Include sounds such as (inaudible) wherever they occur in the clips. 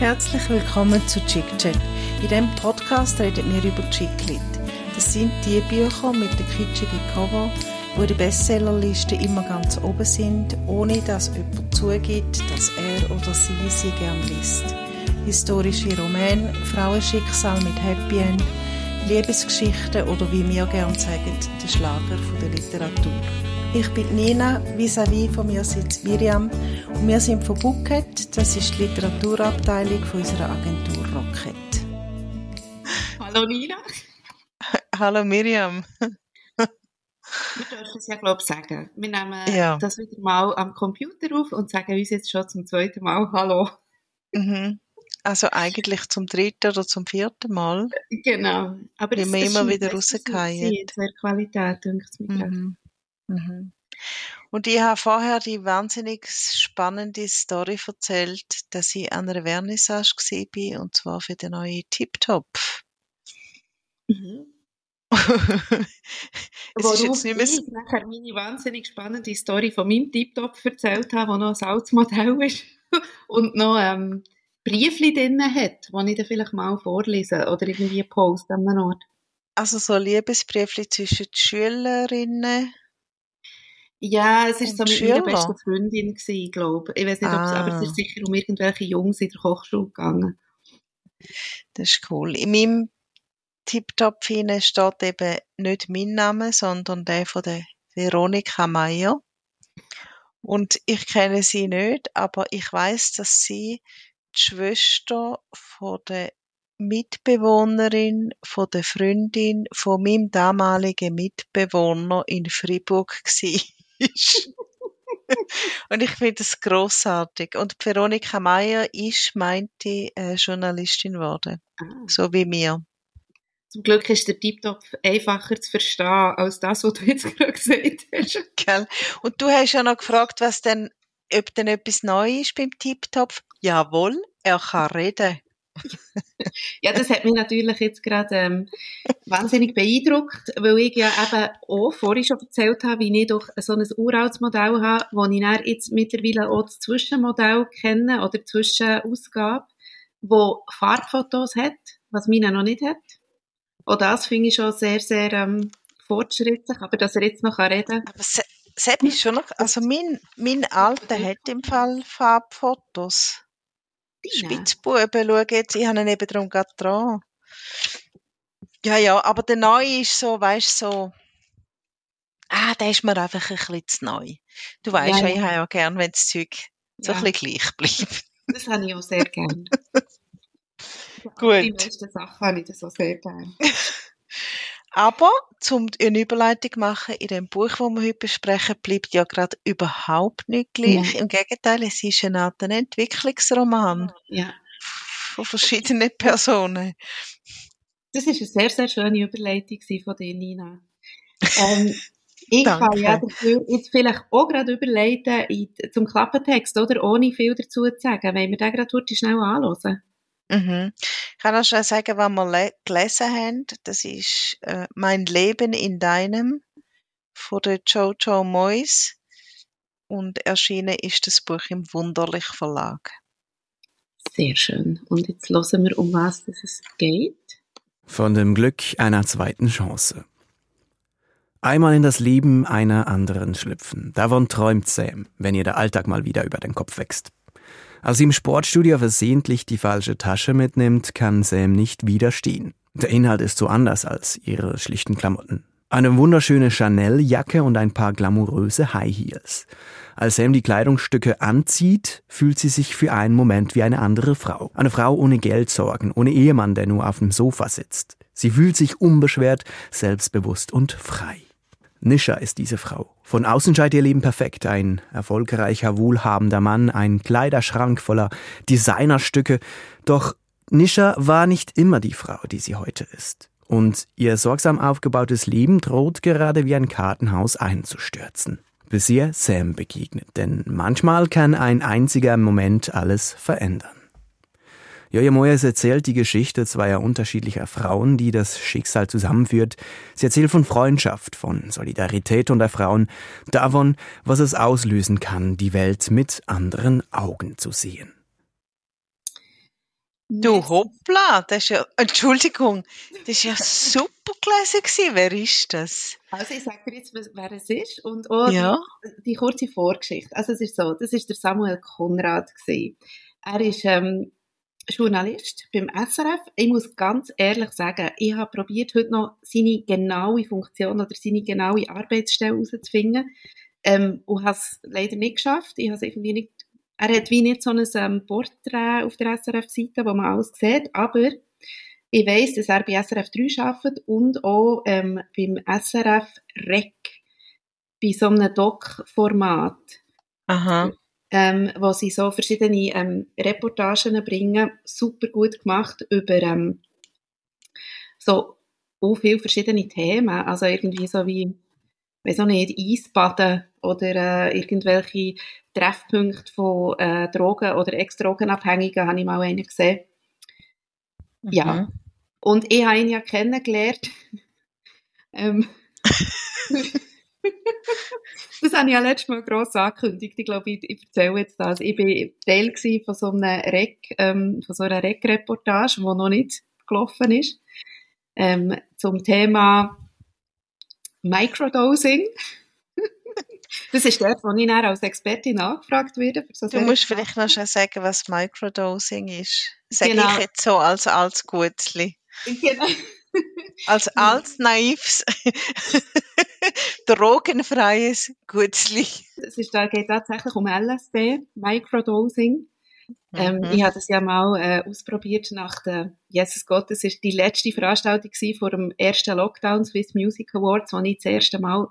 Herzlich willkommen zu Chick Chat. In diesem Podcast reden wir über Chicklit. Das sind die Bücher mit den kitschigen Cover, die in der Bestsellerliste immer ganz oben sind, ohne dass jemand zugibt, dass er oder sie sie gern liest. Historische Romane, Frauenschicksal mit Happy End, Liebesgeschichten oder wie wir gern sagen, der Schlager der Literatur. Ich bin Nina, vis-à-vis von mir sitzt Miriam und wir sind von Bucket, das ist die Literaturabteilung von unserer Agentur Rocket. Hallo Nina. Hallo Miriam. Wir dürfen es ja, glaube ich, sagen. Wir nehmen ja. das wieder mal am Computer auf und sagen uns jetzt schon zum zweiten Mal Hallo. Mhm. Also eigentlich zum dritten oder zum vierten Mal. Genau. Aber Wie wir immer wieder rausgehen. Sehr Qualität, denke ich mir. Mhm. Und ich habe vorher die wahnsinnig spannende Story erzählt, dass ich an einer Vernissage war, und zwar für den neuen Tip-Top. Mhm. (laughs) Worauf jetzt nicht mehr ich nachher meine wahnsinnig spannende Story von meinem Tip-Top erzählt habe, der noch ein altes Modell ist (laughs) und noch ähm, Briefli drin hat, die ich dann vielleicht mal vorlese oder irgendwie poste an einem Ort. Also so Liebesbriefli zwischen den Schülerinnen ja, es ist so mit meiner besten Freundin gewesen, glaube ich. weiß nicht, ah. aber es ist sicher um irgendwelche Jungs in der Kochschule gegangen. Das ist cool. In meinem Tiptop steht eben nicht mein Name, sondern der von der Veronika Meyer. Und ich kenne sie nicht, aber ich weiß, dass sie die Schwester von der Mitbewohnerin von der Freundin von meinem damaligen Mitbewohner in Fribourg war ist. (laughs) und ich finde es großartig. Und Veronika Meyer ist, meinte, äh, Journalistin geworden. Ah. So wie mir. Zum Glück ist der Tiptop einfacher zu verstehen als das, was du jetzt (laughs) gerade gesagt hast. Gell? Und du hast ja noch gefragt, was denn, ob denn etwas neu ist beim Tiptop. Jawohl, er kann reden. Ja, das hat mich natürlich jetzt gerade ähm, wahnsinnig beeindruckt, weil ich ja eben auch vorhin schon erzählt habe, wie ich doch so ein uraltes Modell habe, wo ich dann jetzt mittlerweile auch das Zwischenmodell kenne oder Zwischenausgabe, wo Farbfotos hat, was meine noch nicht hat. Auch das finde ich schon sehr, sehr ähm, fortschrittlich, aber dass er jetzt noch reden kann. Aber Sepp ist schon noch, also mein, mein Alter hat im Fall Farbfotos. Spitzbuben schauen jetzt, ich habe ihn eben darum gerade dran. Ja, ja, aber der neue ist so, weißt du, so, ah, der ist mir einfach ein bisschen zu neu. Du weißt ja, ja, ich habe ja gern, wenn das Zeug so ja. ein bisschen gleich bleibt. Das habe ich auch sehr gern. (laughs) Gut. Die meisten Sachen habe ich das auch sehr gern. Aber, zum eine Überleitung machen, in dem Buch, das wir heute besprechen, bleibt ja gerade überhaupt nicht gleich. Ja. Im Gegenteil, es ist eine Art Entwicklungsroman. Ja. Von verschiedenen Personen. Das ist eine sehr, sehr schöne Überleitung von dir, Nina. (laughs) Ähm, ich kann ja dafür jetzt vielleicht auch gerade überleiten zum Klappentext, oder? Ohne viel dazu zu sagen. Wenn wir den gerade schnell anschauen. Mhm. Ich kann auch schon sagen, was wir gelesen haben. Das ist äh, Mein Leben in deinem von der Jojo Moyes und erschienen ist das Buch im Wunderlich Verlag. Sehr schön. Und jetzt hören wir, um was es geht. Von dem Glück einer zweiten Chance. Einmal in das Leben einer anderen schlüpfen. Davon träumt Sam, wenn ihr der Alltag mal wieder über den Kopf wächst. Als sie im Sportstudio versehentlich die falsche Tasche mitnimmt, kann Sam nicht widerstehen. Der Inhalt ist so anders als ihre schlichten Klamotten. Eine wunderschöne Chanel-Jacke und ein paar glamouröse High Heels. Als Sam die Kleidungsstücke anzieht, fühlt sie sich für einen Moment wie eine andere Frau. Eine Frau ohne Geldsorgen, ohne Ehemann, der nur auf dem Sofa sitzt. Sie fühlt sich unbeschwert, selbstbewusst und frei. Nisha ist diese Frau. Von außen scheint ihr Leben perfekt. Ein erfolgreicher, wohlhabender Mann, ein Kleiderschrank voller Designerstücke. Doch Nisha war nicht immer die Frau, die sie heute ist. Und ihr sorgsam aufgebautes Leben droht gerade wie ein Kartenhaus einzustürzen. Bis ihr Sam begegnet. Denn manchmal kann ein einziger Moment alles verändern. Joja Moyes erzählt die Geschichte zweier unterschiedlicher Frauen, die das Schicksal zusammenführt. Sie erzählt von Freundschaft, von Solidarität unter Frauen, davon, was es auslösen kann, die Welt mit anderen Augen zu sehen. Du, hoppla, das ist ja, Entschuldigung, das ist ja (laughs) super gelesen gewesen. Wer ist das? Also ich sage dir jetzt, wer es ist und auch Ja. die, die kurze Vorgeschichte. Also es ist so, das ist der Samuel Konrad gewesen. Er ist ähm, Journalist beim SRF. Ich muss ganz ehrlich sagen, ich habe probiert heute noch seine genaue Funktion oder seine genaue Arbeitsstelle herauszufinden ähm, und habe es leider nicht geschafft. Ich habe irgendwie nicht er hat wie nicht so ein ähm, Porträt auf der SRF-Seite, wo man alles sieht, aber ich weiss, dass er bei SRF 3 arbeitet und auch ähm, beim SRF REC, bei so einem Doc-Format, Aha. Ähm, wo sie so verschiedene ähm, Reportagen bringen, super gut gemacht über ähm, so auch viele verschiedene Themen, also irgendwie so wie, weiß auch nicht, Eisbaden oder äh, irgendwelche Treffpunkte von äh, Drogen- oder Ex-Drogenabhängigen, habe ich mal einen gesehen. Ja. Mhm. Und ich habe ihn ja kennengelernt. (laughs) ähm, (laughs) (laughs) das habe ich ja letztes Mal gross angekündigt. Ich glaube, ich, ich erzähle jetzt das. Ich war Teil von so einem Rec, ähm, von so einer Rec-Reportage, die noch nicht gelaufen ist, ähm, zum Thema Microdosing. (laughs) das ist dort, wo ich dann als Expertin angefragt werde. So Du musst vielleicht noch schon sagen, was Microdosing ist. Sag Genau. ich jetzt so als als Gutzli. Genau. Als (laughs) als naives, (laughs) drogenfreies Gutzli. Es ist, da geht tatsächlich um LSD, Microdosing. Ähm, Mhm. Ich habe das ja mal äh, ausprobiert nach der, Jesus Gott, das ist die letzte Veranstaltung vor dem ersten Lockdown Swiss Music Awards, wo ich das erste Mal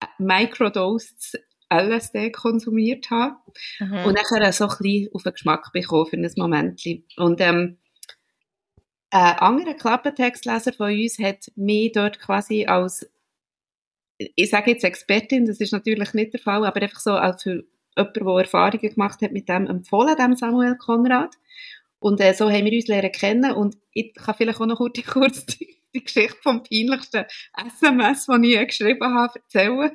äh, Microdosed LSD konsumiert habe. Mhm. Und nachher so ein bisschen auf den Geschmack bekommen für ein Moment. Und ähm, ein anderer Klappentextleser von uns hat mich dort quasi als, ich sage jetzt Expertin, das ist natürlich nicht der Fall, aber einfach so als für jemand, der Erfahrungen gemacht hat mit dem, empfohlen, dem Samuel Konrad. Und äh, so haben wir uns lernen kennen und ich kann vielleicht auch noch kurz (laughs) die, die Geschichte vom peinlichsten SMS, das ich geschrieben habe, erzählen.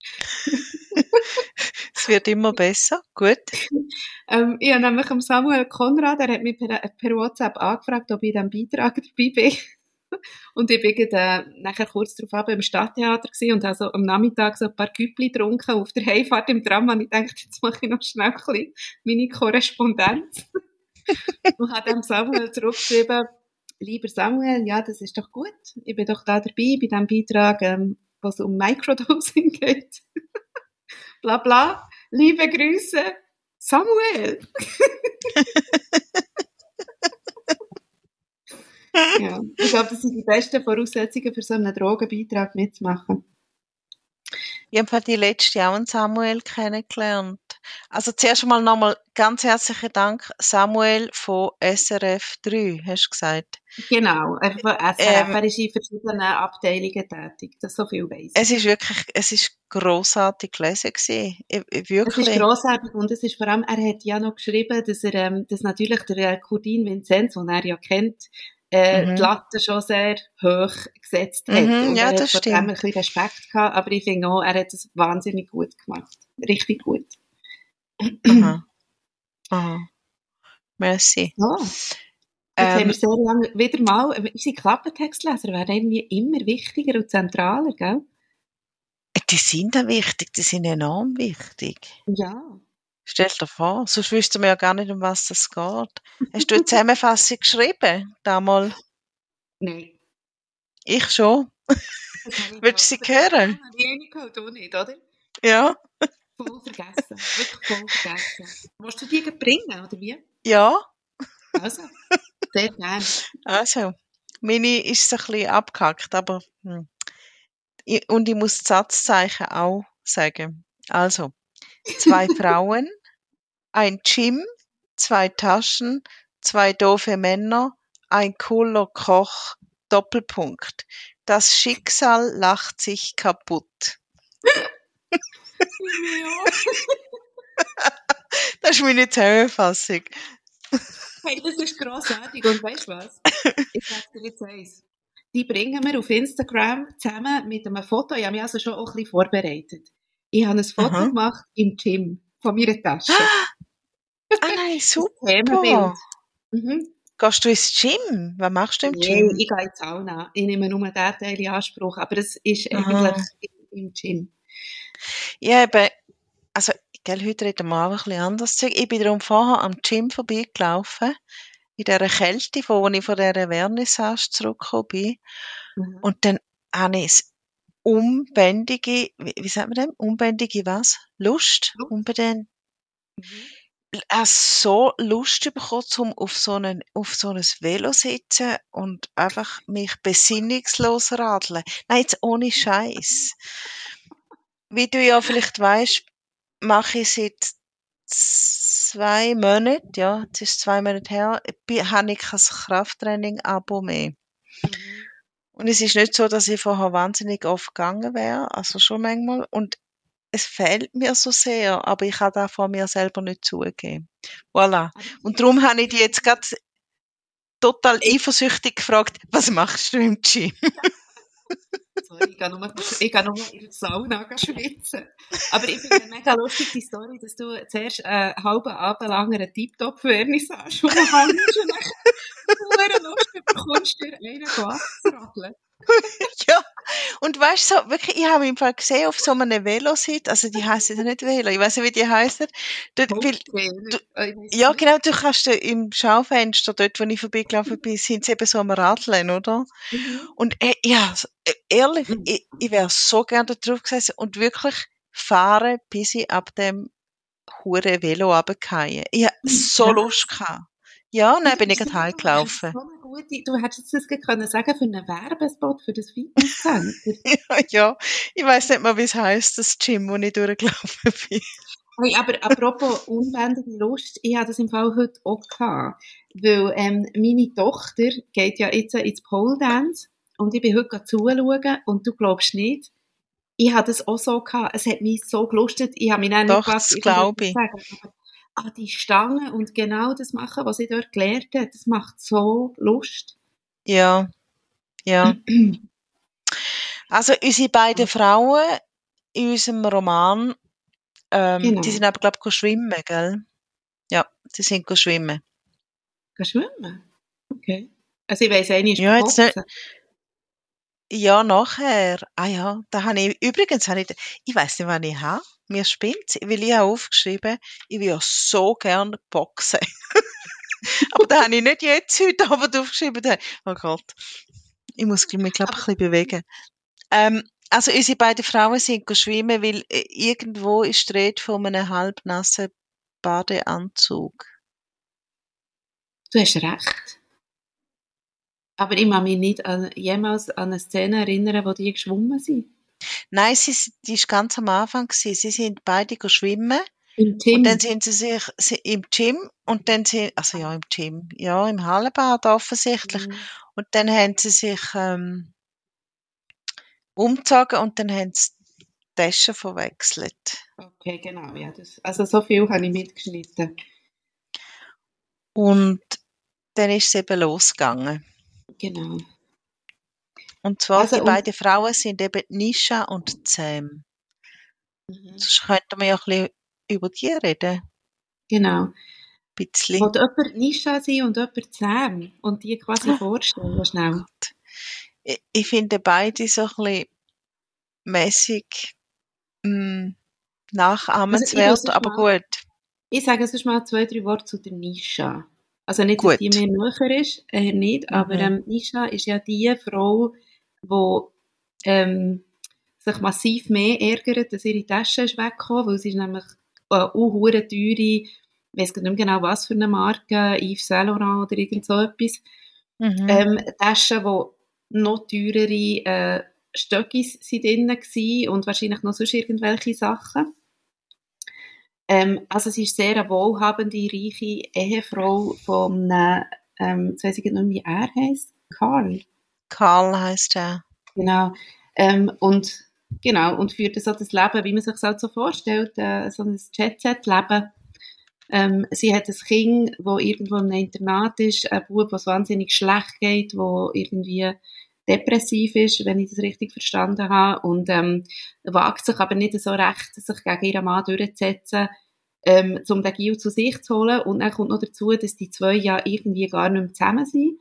(laughs) Es wird immer besser. Gut. (laughs) Ähm, ich habe nämlich am Samuel Konrad, er hat mich per, per WhatsApp angefragt, ob ich in diesem Beitrag dabei bin. (laughs) Und ich bin gerade, äh, nachher kurz darauf im Stadttheater und habe so am Nachmittag so ein paar Güppli getrunken. Auf der Heimfahrt im Tram habe ich gedacht, jetzt mache ich noch schnell ein meine Korrespondenz. (laughs) und habe dem Samuel zurückgeschrieben, lieber Samuel, ja, das ist doch gut. Ich bin doch da dabei bei diesem Beitrag, ähm, es um Microdosing geht. bla bla. Liebe Grüße, Samuel! (laughs) ja, ich glaube, das sind die besten Voraussetzungen für so einen Drogenbeitrag mitzumachen. Ich habe die letzte einen Samuel kennengelernt. Also zuerst einmal nochmal ganz herzlichen Dank, Samuel von SRF 3, hast du gesagt. Genau, einfach von SRF. Ähm, er ist in verschiedenen Abteilungen tätig, das so viel weiss. Es ist wirklich, es ist grossartig gelesen gewesen. Ich, ich, Es wirklich. ist grossartig und es ist vor allem, er hat ja noch geschrieben, dass er, ähm, dass natürlich der äh, Kurdin Vinzenz, den er ja kennt, äh, Mhm. die Latte schon sehr hoch gesetzt hat. Mhm, und ja, er hat das vor dem stimmt. ein bisschen Respekt gehabt, aber ich finde auch, er hat es wahnsinnig gut gemacht. Richtig gut. Aha. (clears throat) Aha. Merci. Ja. Jetzt Ähm, haben wir sehr lange, wieder mal, äh, unsere Klappentextleser werden irgendwie immer wichtiger und zentraler, gell? die sind auch wichtig, die sind enorm wichtig. Ja. Stell dir vor, sonst wüssten wir ja gar nicht, um was es geht. Hast du eine Zusammenfassung geschrieben? Damals? Nein. Ich schon. Willst du sie hören? Die eine gehört auch nicht, oder? Ja. Voll vergessen. Wirklich voll vergessen. Willst du die bringen, oder wie? Ja. Also, sehr gerne. Also, meine ist so ein bisschen abgehackt, aber hm. Und ich muss das Satzzeichen auch sagen. Also, zwei (laughs) Frauen, ein Gym, zwei Taschen, zwei doofe Männer, ein cooler Koch, Doppelpunkt. Das Schicksal lacht sich kaputt. (laughs) (laughs) Das ist meine Zusammenfassung. Hey, das ist grossartig. Und weißt du was? (laughs) Ich sag dir jetzt eins. Die bringen wir auf Instagram zusammen mit einem Foto. Ich habe mich also schon auch ein bisschen vorbereitet. Ich habe ein Foto Aha. gemacht im Gym von meiner Tasche. (gasps) Ah nein, super. Mhm. Gehst du ins Gym? Was machst du im Nee, Gym? ich gehe in die Sauna. Ich nehme nur diesen Teil in Anspruch, aber es ist Aha. eigentlich im Gym. Ja, eben, also, gell, heute reden wir auch ein bisschen anders. Ich bin darum vorher am Gym vorbeigelaufen, in dieser Kälte, von wo ich von dieser Vernissage zurückgekommen bin. Mhm. Und dann habe ich unbändige, wie, wie sagt man dem? Unbändige was? Lust? Lust. Unbedingt. Mhm. Auch so Lust bekommen, um auf so, einen, auf so ein Velo sitzen und einfach mich besinnungslos radeln. Nein, jetzt ohne Scheiß. (laughs) Wie du ja vielleicht weißt, mache ich seit zwei Monaten, ja, es ist zwei Monate her, habe ich kein Krafttraining-Abo mehr. Mhm. Und es ist nicht so, dass ich vorher wahnsinnig oft gegangen wäre, also schon manchmal. Und es fehlt mir so sehr, aber ich kann das von mir selber nicht zugeben. Voilà. Aber Und darum habe ich dich jetzt gerade total eifersüchtig gefragt, was machst du im Gym? (laughs) Sorry, ich gehe nur, nur in die Sauna schwitzen. Aber ich finde eine mega lustig die Story, dass du zuerst einen halben Abend lang eine Tip-Top-Vernissage rumhängst und dann eine Lust bekommst, dir einen abzuradeln. (laughs) ja. Und weißt du, so, wirklich, ich habe Fall gesehen auf so einem Velositz, also die heißen ja nicht Velo, ich weiß nicht, wie die heißen. Ja, genau, du kannst im Schaufenster, dort, wo ich vorbeigelaufen bin, sind sie eben so am Radeln, oder? Mhm. Und äh, ja, äh, ehrlich, Mhm. ich, ich wäre so gerne da drauf gesessen und wirklich fahren, bis ich ab dem hure Velo runterfallen. Ich hatte so Ja. Lust gehabt. Ja, dann bin ich gerade heimgelaufen. gute, du hättest das können sagen für einen Werbespot für das Fitnesscenter. (laughs) ja, ich weiß nicht mal, wie es heisst, das Gym, wo ich durchgelaufen (laughs) bin. Hey, aber apropos unbändige Lust, ich hatte das im Fall heute auch gehabt. Weil ähm, meine Tochter geht ja jetzt ins Pole Dance und ich bin heute zuschauen und du glaubst nicht, ich hatte das auch so gehabt. Es hat mich so gelustet. Ich habe mich dann Doch, nicht gewusst, das glaube ich. sagen, aber an die Stange und genau das machen, was ich dort gelernt habe, das macht so Lust. Ja, ja. (clears throat) Also unsere beiden Frauen in unserem Roman, ähm, Genau. die sind aber, glaube ich, schwimmen, gell? Ja, die sind go schwimmen. Schwimmen? Okay. Also ich weiss, eine ist Ja, jetzt boxen. Ja, nachher. Ah ja, da habe ich, übrigens habe ich, ich weiß nicht, wann ich habe. Mir spinnt weil ich habe aufgeschrieben, ich ja so gerne boxen. (laughs) aber da habe ich nicht jetzt heute Abend aufgeschrieben. Oh Gott. Ich muss mich, glaube ich, ein bisschen bewegen. Ähm, also unsere beiden Frauen sind schwimmen, weil äh, irgendwo ist die Rede von einem halbnassen Badeanzug. Du hast recht. Aber ich kann mich nicht an, jemals an eine Szene erinnern, wo die geschwommen sind. Nein, sie, s- die ist ganz am Anfang gewesen. Sie sind beide go schwimmen. Im. Und dann sind sie sich sie, im Gym und dann sind, also ja, im Gym, ja, im Hallenbad offensichtlich. Mhm. Und dann haben sie sich ähm, umgezogen und dann haben sie die Taschen verwechselt. Okay, genau. Ja, das, also so viel habe ich mitgeschnitten. Und dann ist es eben losgegangen. Genau. Und zwar, Also, die beiden Frauen sind eben Nisha und Sam. Mhm. Sonst könnten wir ja ein bisschen über die reden. Genau. Ein bisschen. Wollte jemand Nisha sein und jemand Sam und die quasi vorstellen, schnell. Ich, ich finde beide so ein bisschen mäßig mh, nachahmenswert, Also aber mal- gut. Ich sage sonst mal zwei, drei Worte zu der Nisha. Also nicht, Gut. dass die mir näher ist, eher nicht, aber Mhm. ähm, Nisha ist ja die Frau, die ähm, sich massiv mehr ärgert, dass ihre Tasche ist weggekommen, weil sie ist nämlich äh, auch teure, ich gar nicht mehr genau was für eine Marke, Yves Saint Laurent oder irgend so etwas, Mhm. ähm, Taschen, wo noch teurere äh, Stöckis sind drin gewesen und wahrscheinlich noch sonst irgendwelche Sachen. Ähm, also sie ist sehr eine wohlhabende, reiche Ehefrau von ähm, jetzt weiss ich nicht mehr, wie er heisst, Karl. Karl heißt er. Genau. Ähm, und, genau, und führt so das Leben, wie man sich halt so vorstellt, äh, so ein Jet-Set-Leben. Ähm, sie hat ein Kind, wo irgendwo in einem Internat ist, ein Bub, was wahnsinnig schlecht geht, wo irgendwie depressiv ist, wenn ich das richtig verstanden habe, und ähm, wagt sich aber nicht so recht, sich gegen ihren Mann durchzusetzen, ähm, um den Gil zu sich zu holen. Und dann kommt noch dazu, dass die zwei ja irgendwie gar nicht mehr zusammen sind.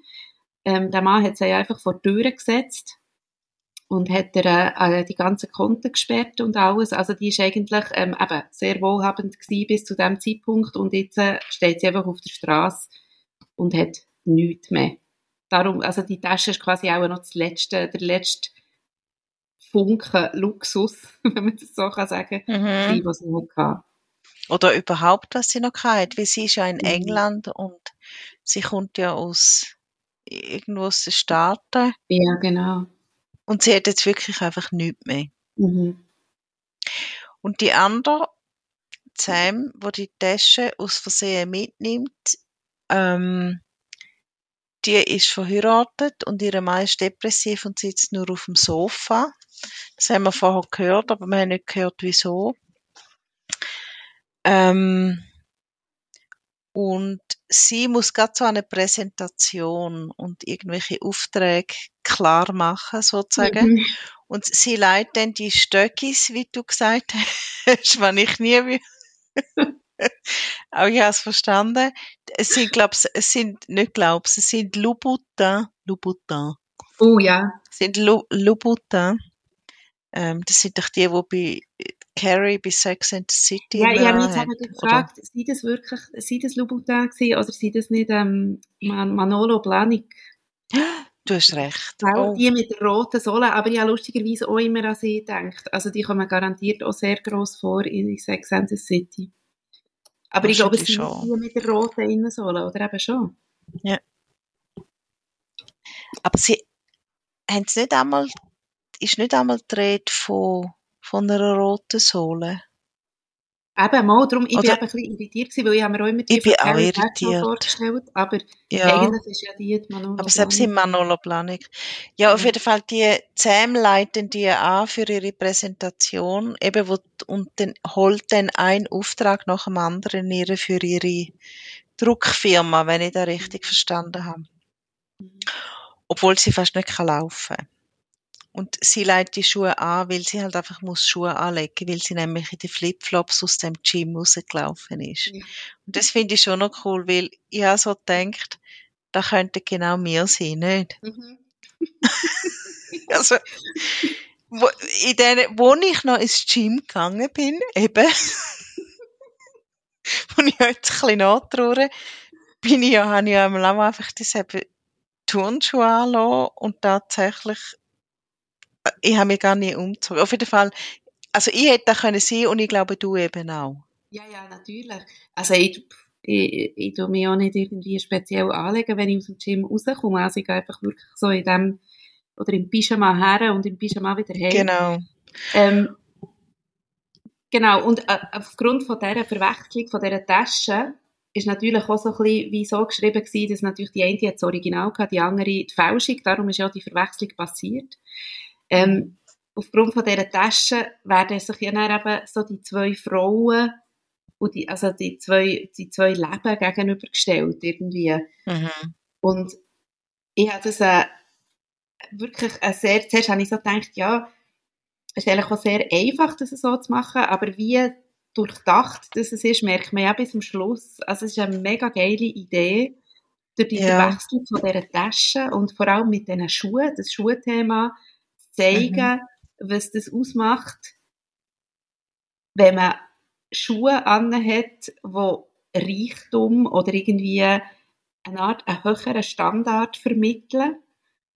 Ähm, der Mann hat sie einfach vor die Tür gesetzt und hat er äh, die ganzen Konten gesperrt und alles. Also die ist eigentlich ähm, eben sehr wohlhabend gewesen bis zu dem Zeitpunkt und jetzt äh, steht sie einfach auf der Straße und hat nichts mehr. Darum, also die Tasche ist quasi auch noch das letzte, der letzte Funken Luxus, (laughs) wenn man das so kann sagen, Mhm. was sie noch hatte. Oder überhaupt, was sie noch hat, weil sie ist ja in Mhm. England und sie kommt ja aus irgendwo aus den Staaten Ja, genau. und sie hat jetzt wirklich einfach nichts mehr. Mhm. Und die andere, Sam, wo die Tasche aus Versehen mitnimmt, ähm, die ist verheiratet und ihre Mann ist depressiv und sitzt nur auf dem Sofa. Das haben wir vorher gehört, aber wir haben nicht gehört, wieso. Ähm, und sie muss gerade so eine Präsentation und irgendwelche Aufträge klar machen, sozusagen. Mhm. Und sie leitet dann die Stöckis, wie du gesagt hast, (laughs) was ich nie will. (laughs) Aber ich habe es verstanden. Es sind, glaub's, es sind, nicht glaub's, es sind Louboutin, Louboutin. Oh ja. Es sind Louboutin. Ähm, das sind doch die, die bei Carrie bei Sex and the City Ja, ich habe mich jetzt eben oder? gefragt, sind das wirklich, sind das Louboutin gewesen, oder sind das nicht ähm, Man Manolo Blahnik? Du hast recht. Weil Oh, Die mit der roten Sohle, aber ich habe lustigerweise auch immer an sie gedacht. Also die kommen garantiert auch sehr gross vor in Sex and the City. Aber ich glaube, es sind die mit der roten Innensohle, oder eben schon? aber sie haben nicht einmal, ist nicht einmal die Rede von, von einer roten Sohle. Eben mal, darum, ich Oder- bin eben ein bisschen irritiert gewesen, weil ich habe mir auch immer die Ich bin auch irritiert. vorgestellt, aber Ja. eigentlich ist ja die die Manolo Aber selbst Blahnik. Manolo Blahnik. Ja, auf Ja. jeden Fall, die Sam leiten die an für ihre Präsentation, eben, wo, und dann holt dann ein Auftrag nach dem anderen ihre für ihre Druckfirma, wenn ich da richtig verstanden habe. Mhm. Obwohl sie fast nicht kann laufen. Und sie leitet die Schuhe an, weil sie halt einfach muss Schuhe anlegen, weil sie nämlich in die Flipflops aus dem Gym rausgelaufen ist. Ja. Und das finde ich schon noch cool, weil ich habe so gedacht, da könnte genau mir sein, nicht? Mhm. (laughs) Also, wo, in den, wo ich noch ins Gym gegangen bin, eben, (laughs) wo ich heute ein bisschen nachtraue, bin ich ja, habe ich ja auch einfach das eben Turnschuhe anlassen und tatsächlich, ich habe mich gar nicht umgezogen. Auf jeden Fall, also ich hätte da können sein und ich glaube, du eben auch. Ja, ja, natürlich. Also ich, ich, ich tue mich auch nicht irgendwie speziell anlegen, wenn ich aus dem Gym rauskomme. Also ich gehe einfach wirklich so in dem, oder im Pyjama her und im Pyjama wieder heim. Genau. Ähm, genau, und äh, aufgrund von dieser Verwechslung von dieser Tasche ist natürlich auch so ein bisschen wie so geschrieben gewesen, dass natürlich die eine hat das Original gehabt, die andere die Fälschung, darum ist ja die Verwechslung passiert. Ähm, aufgrund von dieser Tasche werden sich ja dann eben so die zwei Frauen und die, also die zwei, die zwei Leben gegenübergestellt irgendwie. Mhm. Und ich habe das äh, wirklich äh, sehr, zuerst habe ich so gedacht, ja, es ist eigentlich auch sehr einfach, das so zu machen, aber wie durchdacht das es ist, merkt man ja bis zum Schluss. Also es ist eine mega geile Idee, durch die Ja. Verwechslung von dieser Tasche und vor allem mit diesen Schuhen, das Schuhthema, zeigen, was das ausmacht, wenn man Schuhe anhat, wo Reichtum oder irgendwie eine Art, einen höheren Standard vermitteln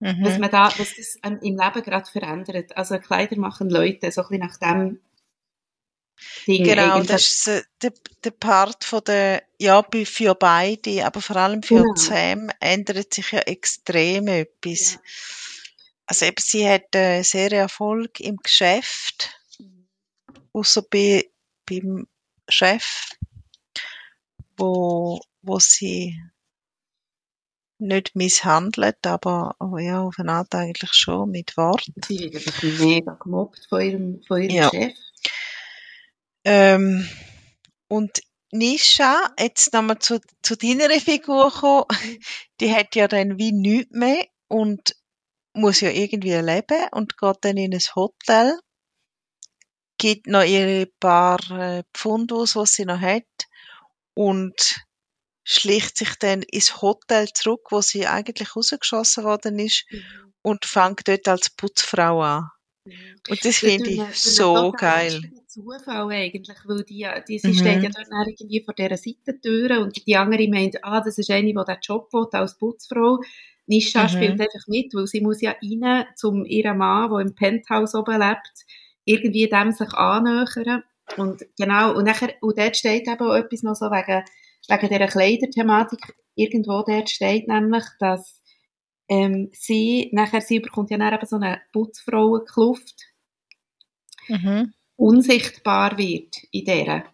was Mhm. man da, was das im Leben gerade verändert. Also Kleider machen Leute so ein bisschen nach dem Ding Genau, eigentlich. das ist äh, der, der Part von der, ja, für beide, aber vor allem für Genau. Sam ändert sich ja extrem etwas. Ja. Also eben, sie hat äh, sehr Erfolg im Geschäft, außer bei, beim Chef, wo, wo sie nicht misshandelt, aber oh ja, auf eine Art eigentlich schon mit Wort. Sie wird einfach mega gemobbt von ihrem, von ihrem Ja. Chef. Ähm, und Nisha, jetzt nochmal zu, zu deiner Figur kommen, (laughs) die hat ja dann wie nichts mehr und muss ja irgendwie leben und geht dann in ein Hotel. gibt noch ihre paar äh, Pfund aus, was sie noch hat und schlicht sich dann ins Hotel zurück, wo sie eigentlich rausgeschossen worden ist Mhm. und fängt dort als Putzfrau an. Mhm. Und das finde ich so geil. Zufall eigentlich, weil die, die, sie Mhm. steht ja dort dann irgendwie vor dieser Seitentür und die andere meint, ah, das ist eine, die diesen Job will als Putzfrau. Nisha Mhm. spielt einfach mit, weil sie muss ja rein zum ihrem Mann, der im Penthouse oben lebt, irgendwie dem sich annähern. Und genau, und, nachher, und dort steht eben auch etwas noch so wegen, wegen dieser Kleiderthematik. Irgendwo dort steht nämlich, dass ähm, sie, nachher, sie bekommt ja dann eben so eine Putzfrauenkluft, Mhm. unsichtbar wird in der.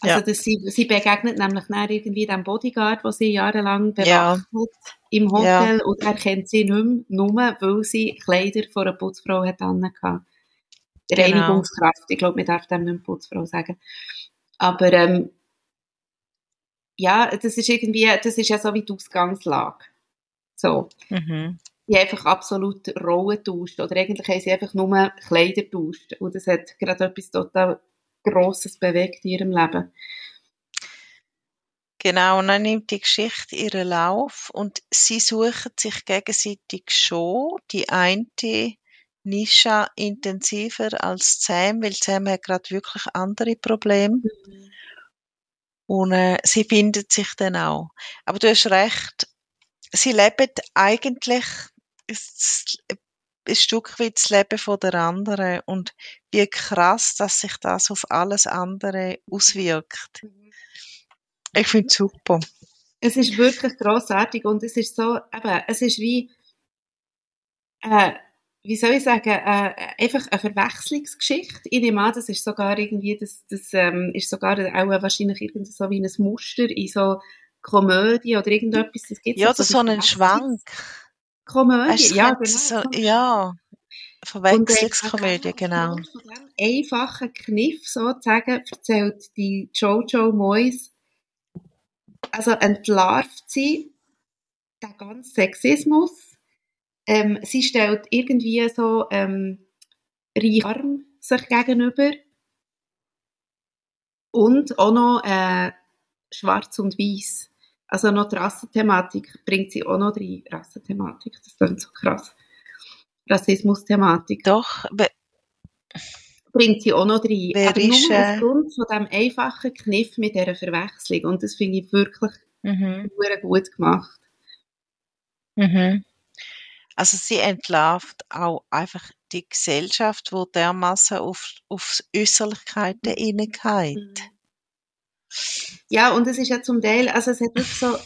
Also, Ja. dass sie, sie begegnet nämlich dann irgendwie dem Bodyguard, den sie jahrelang bewacht Ja. hat im Hotel und er kennt sie nicht mehr, nur weil sie Kleider von einer Putzfrau hat angehabt. Genau. Reinigungskraft, ich glaube, man darf dem nicht Putzfrau sagen. Aber ähm, ja, das ist irgendwie, das ist ja so wie die Ausgangslage. So. Mhm. die einfach absolut Rollen tauscht. Oder eigentlich haben sie einfach nur Kleider tauscht. Und das hat gerade etwas total Grosses bewegt in ihrem Leben. Genau, und dann nimmt die Geschichte ihren Lauf und sie suchen sich gegenseitig schon. Die eine Nisha intensiver als Sam, weil Sam hat gerade wirklich andere Probleme. Und äh, sie findet sich dann auch. Aber du hast recht, sie leben eigentlich ein, ein Stück weit das Leben von der anderen und wie krass, dass sich das auf alles andere auswirkt. Ich finde es super. Es ist wirklich grossartig und es ist so, eben, es ist wie, äh, wie soll ich sagen, äh, einfach eine Verwechslungsgeschichte. Ich nehme an, das ist sogar irgendwie, das, das ähm, ist sogar auch wahrscheinlich irgendwie so wie ein Muster in so Komödie oder irgendetwas. Das gibt's Ja, das ist so die ein Schwank. Komödie, ja, genau. so, so- ja, Und, äh, Verwechslungskomödie, genau. Von diesem einfachen Kniff sozusagen erzählt die Jojo Moyes, also entlarvt sie den ganzen Sexismus. Ähm, sie stellt irgendwie so ähm, reich arm sich gegenüber und auch noch äh, schwarz und weiß. Also noch die Rassenthematik bringt sie auch noch rein. Rassenthematik, das klingt so krass. Rassismus-Thematik Doch, be- bringt sie auch noch rein. Wer Aber ist, nur äh, aufgrund von diesem einfachen Kniff mit dieser Verwechslung. Und das finde ich wirklich mhm, gut gemacht. mhm. Also sie entlarvt auch einfach die Gesellschaft, wo dermaßen auf, auf Äußerlichkeiten hineingeht. Ja, und es ist ja zum Teil, also es hat wirklich so,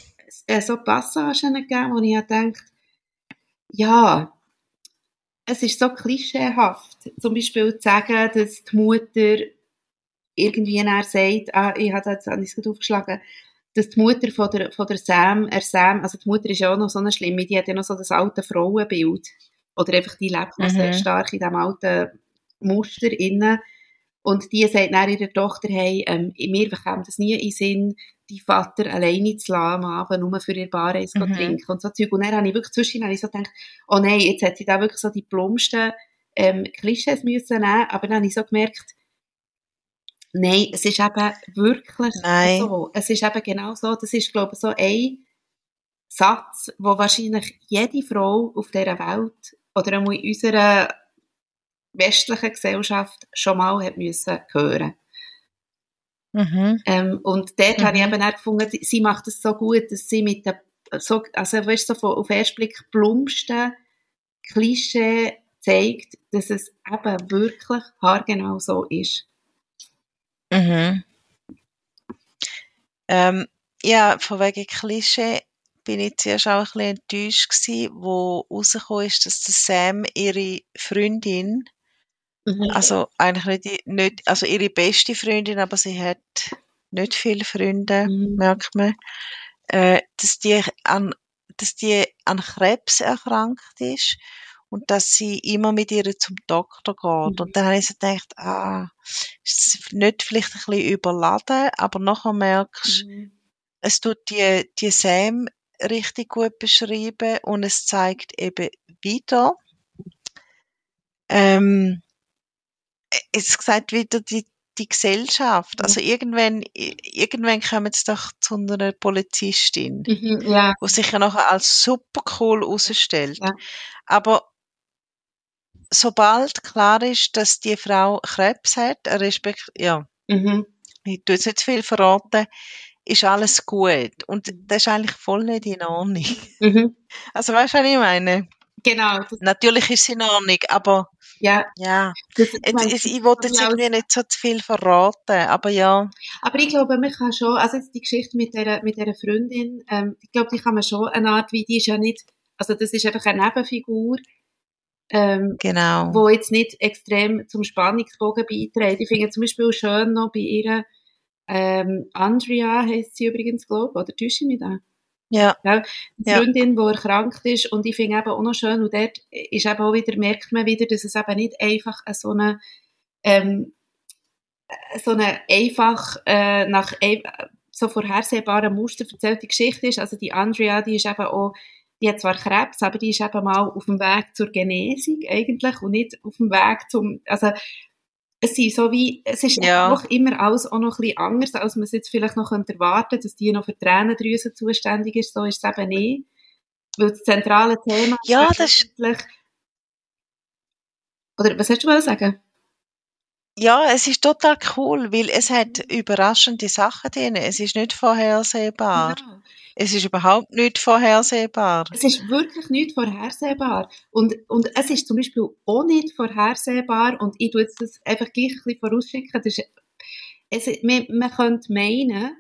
äh, so Passagen gegeben, wo ich ja gedacht, ja, es ist so klischeehaft. Zum Beispiel zu sagen, dass die Mutter irgendwie nachher sagt, ah, ich habe jetzt gerade aufgeschlagen, dass die Mutter von der, von der Sam, er Sam, also die Mutter ist ja auch noch so eine schlimme, die hat ja noch so das alte Frauenbild. Oder einfach, die lebt noch Mhm. sehr stark in diesem alten Muster innen. Und die sagt dann ihrer Tochter, hey, ähm, mir bekommt das nie in Sinn, die Vater alleine zu lassen, am Abend, nur für ihr Bareis Mhm. trinken und so Zeug. Und dann habe ich wirklich zwischen habe ich so gedacht, oh nein, jetzt hat sie da wirklich so die plumpsten ähm, Klischees müssen nehmen, aber dann habe ich so gemerkt, nein, es ist eben wirklich Nein. so. Es ist eben genau so, das ist, glaube ich, so ein Satz, wo wahrscheinlich jede Frau auf dieser Welt oder auch in unserer westlichen Gesellschaft schon mal hat müssen hören. Mhm. Ähm, und dort Mhm. habe ich eben auch gefunden, sie- macht es so gut, dass sie mit den, so, also weißt du, so auf den ersten Blick plumpsten Klischee zeigt, dass es eben wirklich haargenau so ist. Mhm. Ähm, ja, von wegen Klischee bin ich zuerst auch ein bisschen enttäuscht gewesen, wo rausgekommen ist, dass der Sam ihre Freundin, also eigentlich nicht, nicht, also ihre beste Freundin, aber sie hat nicht viele Freunde, Mhm. merkt man, äh, dass die an, dass die an Krebs erkrankt ist und dass sie immer mit ihr zum Doktor geht. Mhm. Und dann habe ich so gedacht, ah, ist es nicht vielleicht ein bisschen überladen, aber nachher merkst, Mhm. es tut die, die Sam richtig gut beschreiben und es zeigt eben wieder, ähm, es gesagt wieder die, die Gesellschaft. Mhm. Also irgendwann, irgendwann kommen sie doch zu einer Polizistin, Mhm, ja. wo sich ja nachher als super cool herausstellt. Ja. Aber sobald klar ist, dass die Frau Krebs hat, respekt, ja, Mhm. ich tue jetzt nicht zu viel verraten, ist alles gut. Und das ist eigentlich voll nicht in Ordnung. Mhm. Also weißt du, was ich meine? Genau. Natürlich ist es in Ordnung, aber ja, ja, jetzt, ich, ich wollte jetzt irgendwie nicht so zu viel verraten, aber ja, Aber ich glaube, man kann schon, also jetzt die Geschichte mit der, mit der Freundin, ähm, ich glaube, die kann man schon eine Art, wie die ist ja nicht, also das ist einfach eine Nebenfigur, ähm, genau. wo jetzt nicht extrem zum Spannungsbogen beiträgt. Ich finde zum Beispiel schön noch bei ihr, ähm, Andrea heisst sie übrigens, glaube ich, oder täusche ich mich da? Ja, Eine Ja. Freundin, die erkrankt ist und ich finde eben auch noch schön, und dort ist eben auch wieder, merkt man wieder, dass es eben nicht einfach so eine, ähm, so eine einfach äh, nach so vorhersehbaren Muster erzählte Geschichte ist. Also die Andrea, die ist eben auch, die hat zwar Krebs, aber die ist eben mal auf dem Weg zur Genesung eigentlich und nicht auf dem Weg zum, also es sind so wie, es ist Ja. noch immer alles auch noch ein bisschen anders, als man es jetzt vielleicht noch könnte erwarten, dass die noch für die Tränendrüse zuständig ist, so ist es eben nicht. Weil das zentrale Thema Ja, ist das- eigentlich, oder was hast du mal sagen? Ja, es ist total cool, weil es hat überraschende Sachen drin. Es ist nicht vorhersehbar. Ja. Es ist überhaupt nicht vorhersehbar. Es ist wirklich nicht vorhersehbar. Und, und es ist zum Beispiel auch nicht vorhersehbar, und ich tue jetzt das einfach gleich ein bisschen vorausschicken, das ist, es, man, man könnte meinen,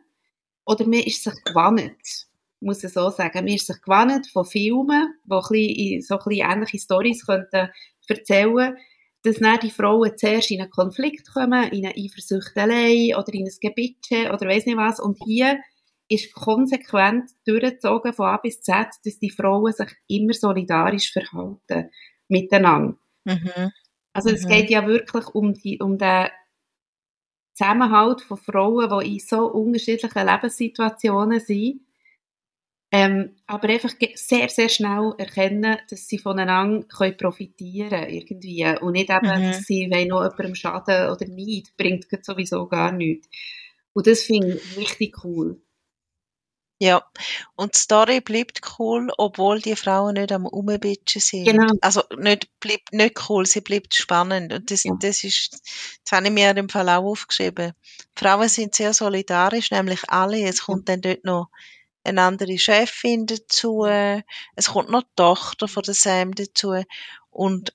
oder man ist sich gewannet, muss ich so sagen, man ist sich gewannet von Filmen, die so ein bisschen ähnliche Stories könnten erzählen, dass dann die Frauen zuerst in einen Konflikt kommen, in eine Eifersüchtelei oder in ein Gebitsche oder weiss nicht was, und hier ist konsequent durchgezogen von A bis Z, dass die Frauen sich immer solidarisch verhalten miteinander. Mhm. Also es Mhm. geht ja wirklich um, die, um den Zusammenhalt von Frauen, die in so unterschiedlichen Lebenssituationen sind, ähm, aber einfach sehr, sehr schnell erkennen, dass sie voneinander können profitieren irgendwie und nicht eben, Mhm. dass sie wollen noch jemandem schaden oder nicht, bringt sowieso gar nichts. Und das finde ich richtig cool. Ja, und die Story bleibt cool, obwohl die Frauen nicht am Umbitschen sind. Genau. Also nicht, bleibt nicht cool, sie bleibt spannend. Und das, Ja. das ist, das habe ich mir im Fall auch aufgeschrieben. Die Frauen sind sehr solidarisch, nämlich alle. Es kommt dann dort noch eine andere Chefin dazu. Es kommt noch die Tochter von der Sam dazu. Und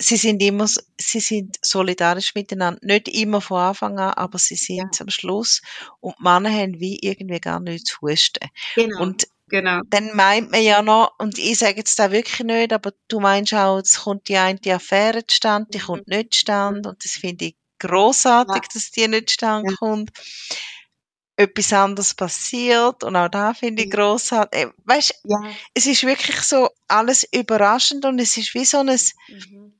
sie sind immer, sie sind solidarisch miteinander. Nicht immer von Anfang an, aber sie sind es am Schluss. Und die Männer haben wie irgendwie gar nichts zu husten. Genau. Und genau. dann meint man ja noch, und ich sage jetzt da wirklich nicht, aber du meinst auch, es kommt die eine Affäre zustande, die kommt nicht zustande, und das finde ich großartig, Ja. dass die nicht zustande Ja. kommt. Etwas anderes passiert, und auch da finde ich großartig. Weißt, Ja. es ist wirklich so alles überraschend und es ist wie so ein, Mhm.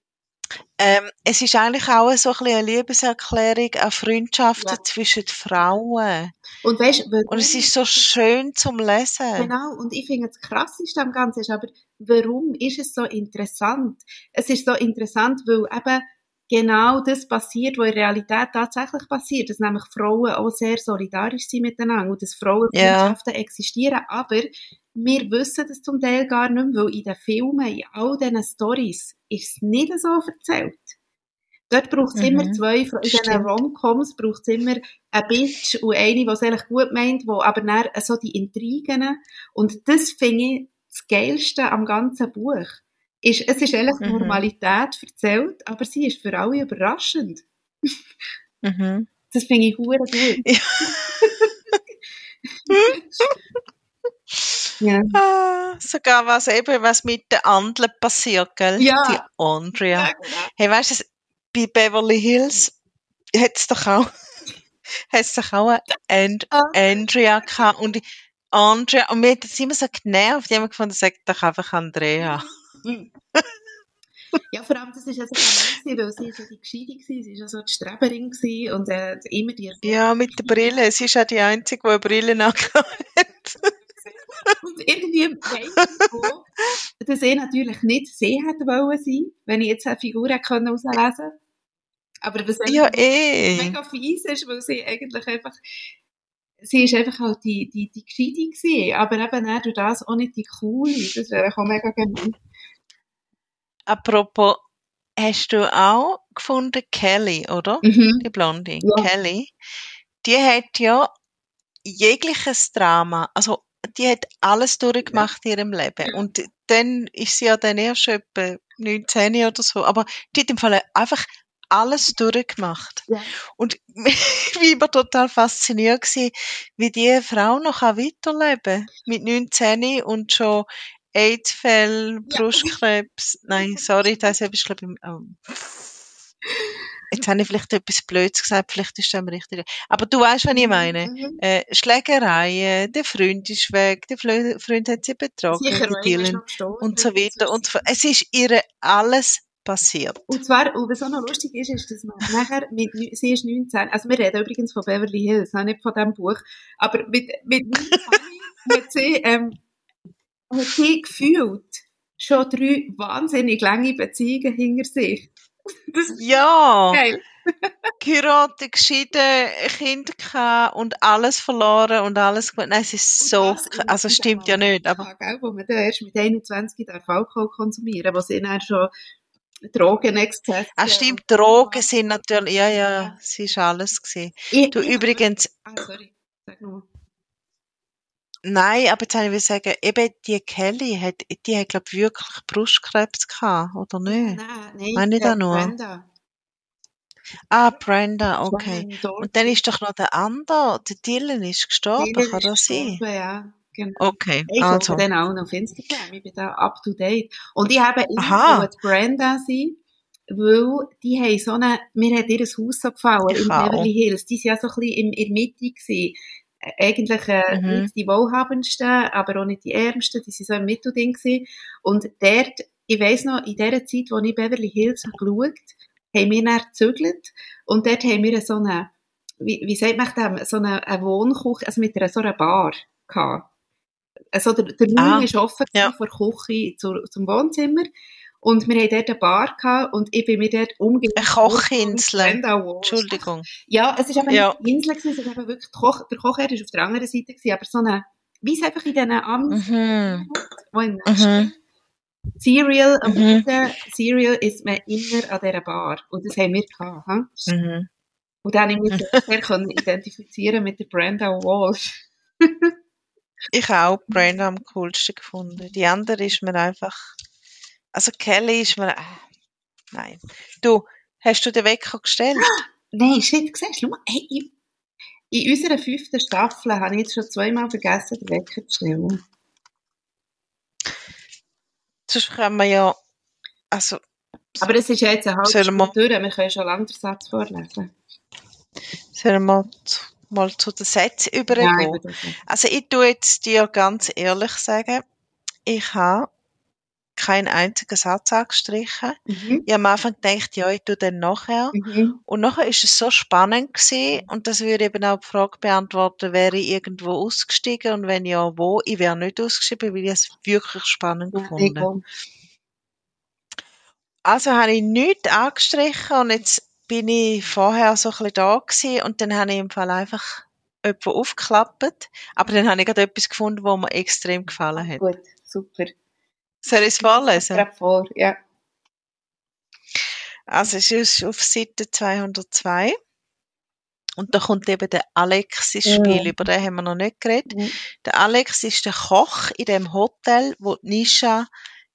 ähm, es ist eigentlich auch so ein bisschen eine Liebeserklärung an Freundschaften Ja. zwischen Frauen. Und weißt Und es ist so schön zum Lesen. Genau, und ich finde, das Krasseste am Ganzen ist aber, warum ist es so interessant? Es ist so interessant, weil eben genau das passiert, was in der Realität tatsächlich passiert, dass nämlich Frauen auch sehr solidarisch sind miteinander und dass Frauenfreundschaften existieren, aber wir wissen das zum Teil gar nicht mehr, weil in den Filmen, in all diesen Stories ist es nicht so erzählt. Dort braucht es Mhm. immer zwei, in diesen. Romcoms braucht es immer eine Bitch und eine, die es eigentlich gut meint, wo aber dann so die Intrigen und das finde ich das Geilste am ganzen Buch. Ist, es ist eigentlich Mhm. Normalität erzählt, aber sie ist für alle überraschend. Mhm. Das finde ich gut. Ja. (laughs) ja. Ah, sogar was eben, was mit den Andeln passiert, gell? Ja. Die Andrea. Genau. Hey, weißt du, bei Beverly Hills hat's doch auch, (laughs) hat's doch auch eine And Ah. Andrea gehabt und die Andrea, und mir hat das immer so genervt, die haben gefunden, sag doch einfach Andrea. (laughs) Ja, vor allem, das ist ja so gemein, weil sie ist ja die Gescheite gewesen, sie ist ja so die Streberin und äh, immer die Ja, mit der Brille. Sie ist auch die Einzige, die eine Brille hat. Und irgendwie weiss ich dass er natürlich nicht sie hätte wollen sein, wenn ich jetzt eine Figur hätte können herauslesen Aber was Ja, eh. mega fies ist, weil sie eigentlich einfach, sie ist einfach halt die, die, die Gescheite gewesen, aber eben auch durch das auch nicht die Coole. Das wäre auch mega gemein. Apropos, hast du auch gefunden Kelly, oder? Mhm. Die Blondie. Ja. Kelly. Die hat ja jegliches Drama, also die hat alles durchgemacht in ihrem Leben. Und dann ist sie ja dann erst etwa 19 oder so. Aber die hat im Fall einfach alles durchgemacht. Ja. Und (laughs) wie war total fasziniert gewesen, wie die Frau noch kann weiterleben Mit 19 und schon Ja. Brustkrebs. Nein, sorry, das ist, glaube ich, ähm, Jetzt habe ich vielleicht etwas Blödes gesagt, vielleicht ist das am richtigen. Aber du weißt, was ich meine. Mhm. Äh, Schlägereien, der Freund ist weg, der Freund hat sie betrogen, Sicher, ich gestorben und so weiter und so. Es ist ihr alles passiert. Und zwar, und was auch noch lustig ist, ist, dass man nachher mit, sie ist 19, also wir reden übrigens von Beverly Hills, nicht von diesem Buch, aber mit, mit 19 (laughs) hat sie, ähm, hat sie gefühlt schon drei wahnsinnig lange Beziehungen hinter sich. Das Ja, geil. (laughs) geheiratet, geschieden, Kind gehabt und alles verloren und alles gut. Nein, es ist so, also stimmt ja nicht, aber Alter, gell, wo man dann erst mit 21 darf Alkohol konsumieren, wo sie dann schon Drogenexzesse. ah, stimmt, Drogen sind natürlich, ja, ja, es ist alles gewesen. Ich, Du übrigens, Ah, sorry. Sag nur. Nein, aber jetzt habe ich will sagen, eben die Kelly hat, die hat, glaube ich, wirklich Brustkrebs gehabt, oder nicht? Nein, nein. Meine ich da nur? Brenda. Ah, Brenda, okay. Und dann ist doch noch der andere, der Dylan ist gestorben, Dylan kann das sein? Ja, genau. Okay, Ich also. folge dann auch noch auf Instagram. Ich bin da up to date. Und ich habe immer die Brenda sein, weil die haben so eine, mir hat ihr Haus so gefallen Ich in. Beverly Hills. Die waren ja so ein bisschen in, in der Mitte gewesen. Eigentlich äh, Mhm. nicht die wohlhabendsten, aber auch nicht die ärmsten. Die waren so im Mittelding gewesen. Und dort, ich weiss noch, in der Zeit, wo ich Beverly Hills habe geschaut, haben wir dann gezügelt. Und dort haben wir so eine, wie, wie sagt man dem, so eine, eine Wohnküche, also mit einer, so einer Bar gehabt. Also der, der Raum Ah, ist offen ja. von der Küche zu, zum Wohnzimmer. Und wir haben dort eine Bar gehabt und ich bin mir dort umgekehrt. Eine Kochinsel. Entschuldigung. Ja, es ist eben Ja. nicht eine Insel gewesen, es ist eben wirklich, der, Koch, der Kocher ist auf der anderen Seite gewesen, aber so eine, wie es einfach in diesen Amis, Mhm. wo in Mhm. Serial, am Mhm. Serial ist man immer an dieser Bar. Und das haben wir gehabt. hm? Mhm. Und dann habe ich mich sehr, sehr können identifizieren mit der Brenda Walsh. Ich habe auch Brenda am coolsten gefunden. Die andere ist mir einfach, also Kelly ist mir, äh, nein. Du, hast du den Wecker gestellt? Nein, shit, siehst du, schau mal, hey, ich, in unserer fünften Staffel habe ich jetzt schon zweimal vergessen, den Wecker zu stellen. Sonst können wir ja, also, Aber es ist ja jetzt eine halbe Sollen wir- Stunde durch, wir können schon lange den Satz vorlesen. sollen wir zu, mal zu den Sätzen übergehen? das sagen. Also ich tue jetzt dir ganz ehrlich sagen, ich habe keinen einzigen Satz angestrichen. Mhm. Ich habe am Anfang gedacht, ja, ich tue den nachher. Mhm. Und nachher ist es so spannend gewesen, und das würde eben auch die Frage beantworten, wäre ich irgendwo ausgestiegen und wenn ja, wo? Ich wäre nicht ausgestiegen, weil ich es wirklich spannend Ja, gefunden. Also habe ich nichts angestrichen und jetzt bin ich vorher so ein bisschen da gewesen und dann habe ich im Fall einfach jemanden aufgeklappt, aber dann habe ich gerade etwas gefunden, was mir extrem gefallen hat. Gut, super. Soll ich es vorlesen? Gerade vor, ja. Also es ist auf Seite 202 und da kommt eben der Alex ins Spiel, Ja. über den haben wir noch nicht geredet. Mhm. Der Alex ist der Koch in dem Hotel, wo Nisha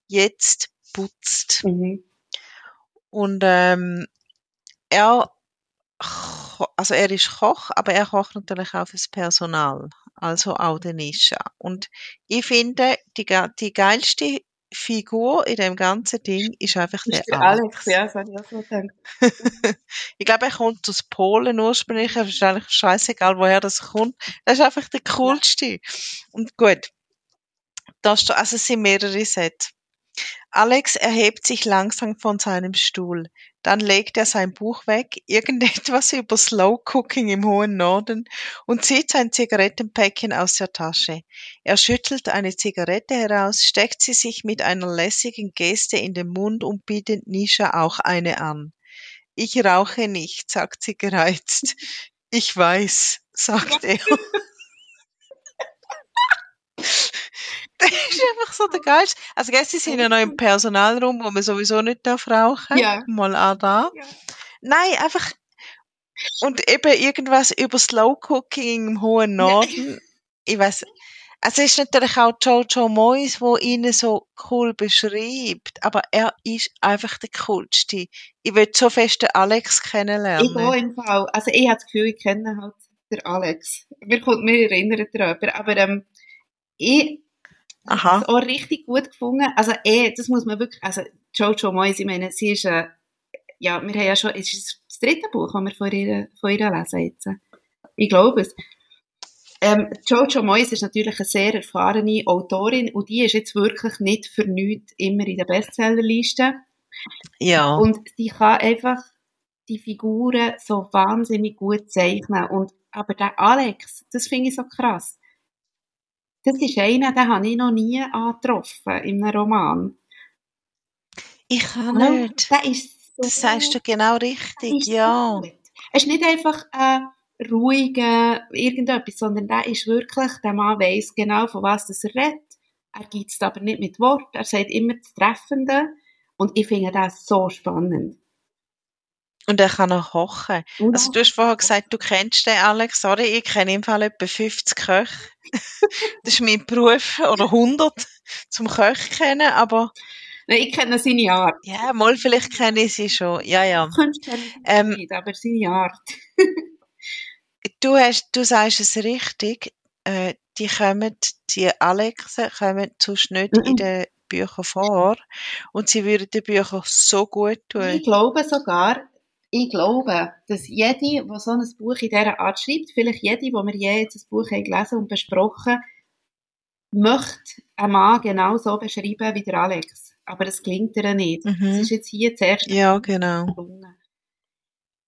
jetzt putzt. Mhm. Und ähm, er, also er ist Koch, aber er kocht natürlich auch fürs Personal, also auch der Nisha. Und ich finde, die, die geilste Figur in dem ganzen Ding ist einfach Das der, ist der Alex. Alex, ja, das habe ich auch so gedacht. (laughs) ich glaube, er kommt aus Polen ursprünglich. Es ist eigentlich scheißegal, woher das kommt. Er ist einfach der coolste. Und gut. Da steht, also es sind mehrere Sätze. Alex erhebt sich langsam von seinem Stuhl. Dann legt er sein Buch weg, irgendetwas (laughs) über Slow Cooking im hohen Norden und zieht sein Zigarettenpäckchen aus der Tasche. Er schüttelt eine Zigarette heraus, steckt sie sich mit einer lässigen Geste in den Mund und bietet Nisha auch eine an. Ich rauche nicht, sagt sie gereizt. Ich weiß, sagt (laughs) er. (laughs) (laughs) Das ist einfach so der Geist. Also, gell, sie sind ja noch im Personalraum, wo man sowieso nicht darf rauchen. Ja. Mal auch da. Ja. Nein, einfach. Und eben irgendwas über Slow Cooking im hohen Norden. Ich weiß. Also, es ist natürlich auch Jojo Moyes, wo ihn so cool beschreibt. Aber er ist einfach der coolste. Ich will so fest den Alex kennenlernen. Ich auch im Fall. Also ich habe das Gefühl, ich kenne halt den Alex. Mir kommt mir erinnert darüber. Aber ähm, ich Aha. auch richtig gut gefunden. Also eh, das muss man wirklich, also Jojo Moyes, ich meine, sie ist, äh, ja, wir haben ja schon, es ist das dritte Buch, das wir von ihr, von ihr lesen jetzt. Ich glaube es. Ähm, Jojo Moyes ist natürlich eine sehr erfahrene Autorin und die ist jetzt wirklich nicht für nichts immer in der Bestsellerliste. Ja. Und die kann einfach die Figuren so wahnsinnig gut zeichnen. Und, aber der Alex, das finde ich so krass. Das ist einer, den habe ich noch nie angetroffen in einem Roman. Ich kann nicht. Der ist so, Das sagst du genau richtig, so ja. gut. Es ist nicht einfach ein ruhiger irgendetwas, sondern der ist wirklich, der Mann weiss genau, von was das er redet. Er gibt es aber nicht mit Wort. Er sagt immer das Treffende. Und ich finde das so spannend. Und er kann auch kochen. Und Also du hast vorher gesagt, du kennst den Alex. Sorry, ich kenne im Fall etwa 50 Köche. (laughs) das ist mein Beruf. Oder 100 zum Köch kennen. Aber Nein, ich kenne seine Art. ja, mal vielleicht kenne ich sie schon. Ja, ja. Du Ähm, nicht, aber seine Art. (laughs) Du, hast, du sagst es richtig. Äh, die kommen, die Alexen kommen sonst nicht Mhm. in den Büchern vor. Und sie würden den Büchern so gut Ich tun. glaube sogar, ich glaube, dass jede, die so ein Buch in dieser Art schreibt, vielleicht jede, wo wir je jetzt ein Buch haben gelesen und besprochen, möchte einen Mann genau so beschreiben wie der Alex. Aber das klingt ihr nicht. Mhm. Das ist jetzt hier zuerst Ja, genau. gelungen.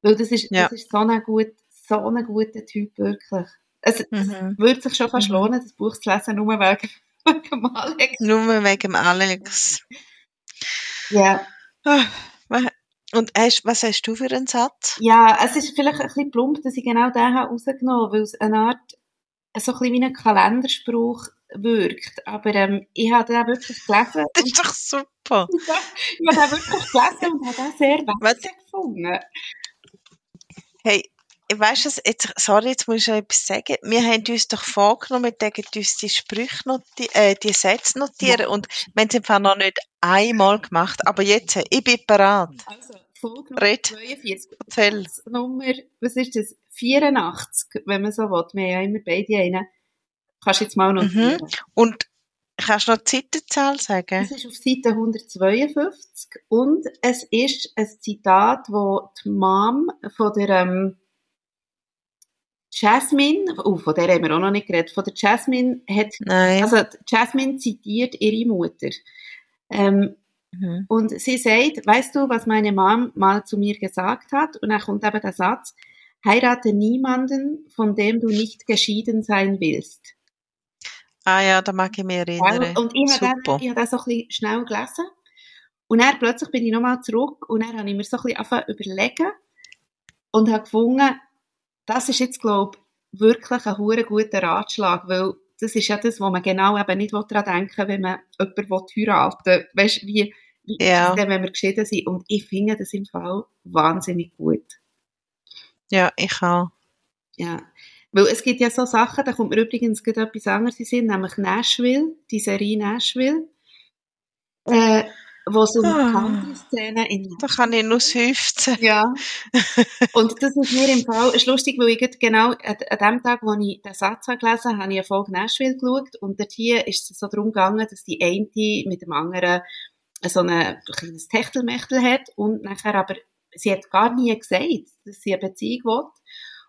Weil das ist, Ja. das ist so ein, gut, so ein guter Typ, wirklich. Es, es Mhm. würde sich schon fast Mhm. lohnen, das Buch zu lesen, nur wegen, (laughs) wegen dem Alex. Nur wegen dem Alex. Ja. Wa- Und hast, was hast du für einen Satz? Ja, es ist vielleicht ein bisschen plump, dass ich genau den habe rausgenommen habe, weil es eine Art, so ein bisschen wie ein Kalenderspruch wirkt. Aber ähm, ich habe den wirklich gelesen. Das ist doch super. (laughs) ich habe den wirklich gelesen und habe den sehr Was? witzig gefunden. Hey, weißt du, jetzt, sorry, jetzt muss ich noch etwas sagen. Wir haben uns doch vorgenommen, wir täten uns die Sprüche noti äh, die Sätze notieren und wir haben es einfach noch nicht einmal gemacht. Aber jetzt, ich bin bereit. Also, Folge Nummer Red. 42. Erzähl. Nummer, was ist das? 84, wenn man so will. Wir haben ja immer beide einen. Kannst du jetzt mal notieren. Und kannst du noch die Seitenzahl sagen? Es ist auf Seite 152 und es ist ein Zitat, wo die Mom von der ähm, Jasmine, oh, von der haben wir auch noch nicht geredet, von der Jasmine hat, Nein. also Jasmine zitiert ihre Mutter. Ähm, Mhm. und sie sagt, weißt du, was meine Mom mal zu mir gesagt hat? Und dann kommt aber der Satz, heirate niemanden, von dem du nicht geschieden sein willst. Ah ja, da mag ich mich erinnern. Und ich habe dann, ich habe das so ein bisschen schnell gelesen. Und dann plötzlich bin ich nochmal zurück und dann habe ich mir so ein bisschen überlegen und habe gefunden, das ist jetzt, glaube ich, wirklich ein hure guter Ratschlag, weil das ist ja das, wo man genau eben nicht daran denken will, wenn man jemanden heiraten will. Weißt du, wie Ja. denn, wenn wir geschieden sind? Und ich finde das im Fall wahnsinnig gut. Ja, ich auch. Ja. Weil es gibt ja so Sachen, da kommt mir übrigens gerade etwas anderes in Sinn, nämlich Nashville, die Serie Nashville, äh, wo es um Ah. Country-Szenen in Da kann ich nur seufzen. ja. (laughs) Und das ist mir im Fall, ist lustig, weil ich genau an, an dem Tag, wo ich den Satz habe gelesen habe, habe ich eine Folge Nashville geschaut und dort hier ist es so darum gegangen, dass die eine mit dem anderen so ein kleines Techtelmechtel hat und nachher aber, sie hat gar nie gesagt, dass sie eine Beziehung will.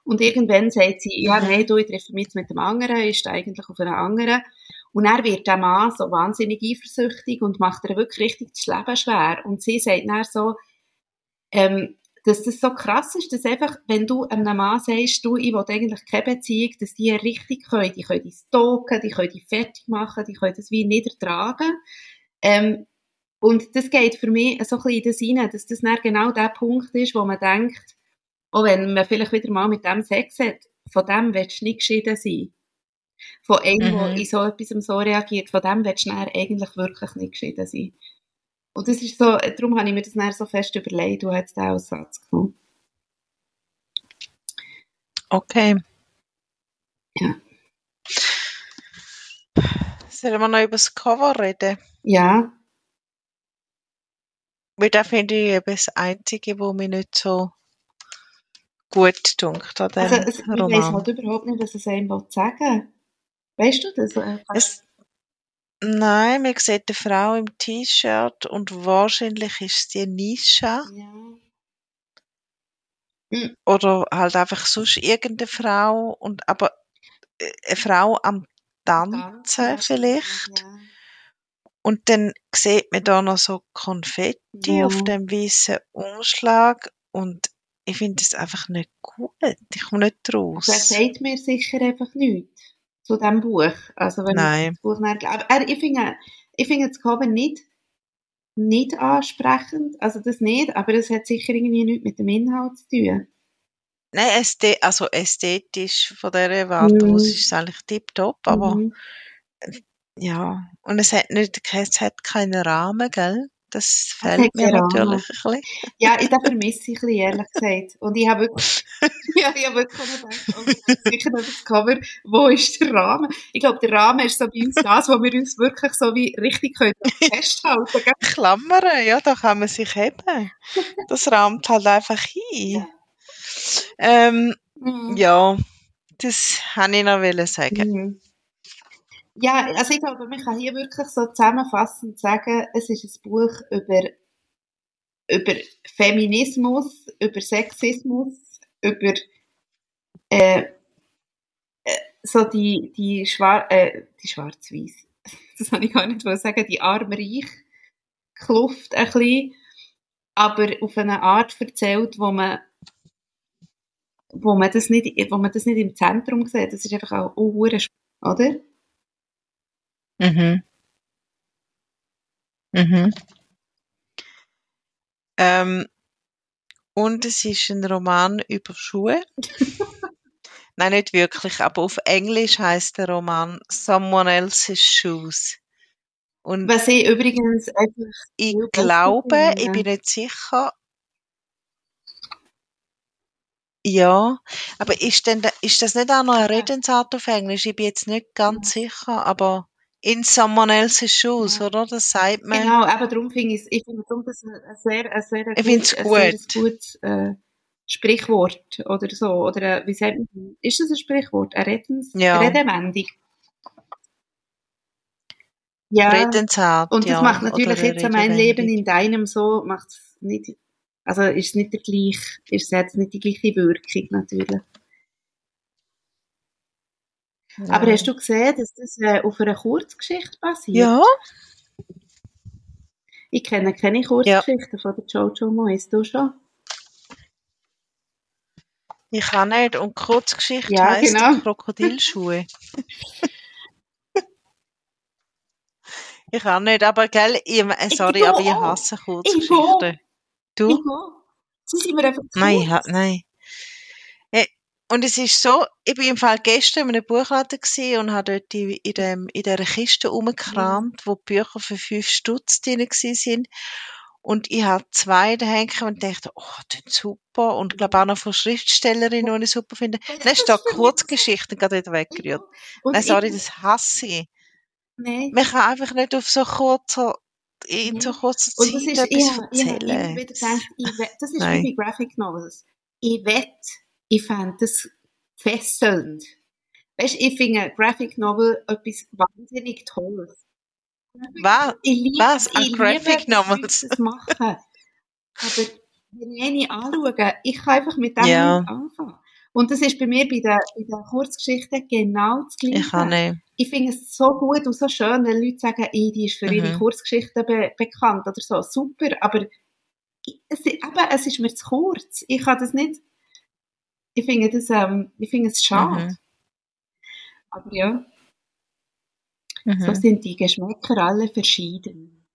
Und irgendwann sagt sie, ja, Mhm. nein, du, ich treffe mich jetzt mit dem anderen, ist eigentlich auf einen anderen. Und er wird der Mann so wahnsinnig eifersüchtig und macht ihr wirklich richtig das Leben schwer. Und sie sagt dann so, ähm, dass das so krass ist, dass einfach, wenn du einem Mann sagst, du, ich will eigentlich keine Beziehung, dass die richtig können, die können dich stalken, die können dich fertig machen, die können das wie nicht ertragen. Ähm, Und das geht für mich so ein bisschen in das rein, dass das dann genau der Punkt ist, wo man denkt, auch wenn man vielleicht wieder mal mit dem Sex hat, von dem willst du nicht geschieden sein. Von einem, der Mhm. in so etwas so reagiert, von dem willst du dann eigentlich wirklich nicht geschieden sein. Und das ist so, darum habe ich mir das dann so fest überlegt, du hast den Aussatz gefunden. Okay. Ja. Sollen wir noch über das Cover reden? Ja, Weil da finde ich eben das Einzige, wo mich nicht so gut dunkt an dem also es, ich Roman. halt überhaupt nicht, was es einem sagen Weißt du das? Äh, Es, nein, man sieht eine Frau im T-Shirt und wahrscheinlich ist es die Nisha Ja. oder halt einfach sonst irgendeine Frau und aber äh, eine Frau am Tanzen Tanzen, vielleicht. Ja. Und dann sieht man da noch so Konfetti Ja. auf dem weißen Umschlag und ich finde es einfach nicht gut. Ich komme nicht raus. Er sagt mir sicher einfach nichts zu diesem Buch. Also wenn Nein. ich das Buch aber er, ich finde, ich finde das Cover nicht, nicht ansprechend, also das nicht, aber das hat sicher irgendwie nichts mit dem Inhalt zu tun. Nein, also ästhetisch von dieser Warte Mhm. aus ist es eigentlich tiptop, aber Mhm. Ja. Und es hat nicht, es hat keinen Rahmen, gell? Das fehlt mir Rahmen. natürlich ein bisschen. Ja, ich das vermisse ich ein bisschen, ehrlich gesagt. Und ich habe (laughs) wirklich, (laughs) ja, ich habe wirklich gedacht, oh, sicher noch das Cover, wo ist der Rahmen? Ich glaube, der Rahmen ist so bei uns das, wo wir uns wirklich so wie richtig können (laughs) festhalten können. Klammern, ja, da kann man sich heben. Das rahmt halt einfach hin. Ähm, Mhm. ja, das wollte ich noch sagen. Mhm. Ja, also ich glaube, man kann hier wirklich so zusammenfassend sagen, es ist ein Buch über, über Feminismus, über Sexismus, über äh, äh, so die, die, Schwar äh, die schwarz-weiß, (laughs) das kann ich gar nicht sagen, die arm-reich Kluft ein bisschen, aber auf eine Art erzählt, wo man wo man das nicht, wo man das nicht im Zentrum sieht. Das ist einfach auch, spannend, oder? Mhm. Mhm. Ähm, und es ist ein Roman über Schuhe. (laughs) Nein, nicht wirklich, aber auf Englisch heißt der Roman Someone Else's Shoes. Und Was ich übrigens einfach ich glaube, ich bin nicht sicher. Ja, aber ist denn, ist das nicht auch noch eine Redensart auf Englisch? Ich bin jetzt nicht ganz sicher, aber in someone else's shoes, Ja. oder? Das sagt man. Genau, eben darum finde ich, ich finde das ein ein sehr, ein sehr, ein sehr gut. gutes äh, Sprichwort oder so. Oder äh, wie sagt man, ist das ein Sprichwort? Eine Redens Ja. Redewendung? Ja, Redensart, und das ja. macht natürlich jetzt mein Leben in deinem so, macht es nicht, also ist es nicht der gleich, ist es jetzt nicht die gleiche Wirkung natürlich. Ja. Aber hast du gesehen, dass das äh, auf einer Kurzgeschichte basiert? Ja, Ich kenne keine Kurzgeschichten von der Jojo Moyes, du schon? ich kann nicht. Und Kurzgeschichte Ja, heisst genau. (laughs) Krokodilschuhe. ich kann nicht, aber gell, ich, äh, sorry, du aber ich hasse Ich Kurzgeschichten. Du? Ich. Sie sind mir einfach Nein, ich nein. Und es ist so, ich bin im Fall gestern in einem Buchladen und habe dort in, dem, in dieser Kiste rumgekramt, wo die Bücher für fünf Stutz drin sind. Und ich habe zwei daheim gehabt und dachte, oh, das ist super. Und ich glaube auch noch von Schriftstellerinnen, die ich super finde. Dann ist da Kurzgeschichten gerade wieder weggerührt. Und Nein, sorry, ich, das hasse ich. nein. Man kann einfach nicht auf so kurzer, in so kurzer Und das Zeit ist, ich, etwas ich erzählen. gedacht, ich wett, das ist Nein. wie bei Graphic Novels. Ich wette, ich fände das fesselnd. Weißt du, ich finde Graphic Novel etwas wahnsinnig Tolles. Was? Ich liebe, Was? ich liebe Graphic Novels? das machen. Aber wenn ich eine anschaue, ich kann einfach mit dem nicht anfangen. Und das ist bei mir bei den, bei den Kurzgeschichten genau das Gleiche. Ich kann ich finde es so gut und so schön, wenn Leute sagen, ey, die ist für ihre Mhm. Kurzgeschichten be bekannt oder so. Super, aber es, eben, es ist mir zu kurz. Ich kann das nicht. Ich finde das, ähm, ich finde es schade. Mhm. Aber ja, so Mhm. sind die Geschmäcker alle verschieden.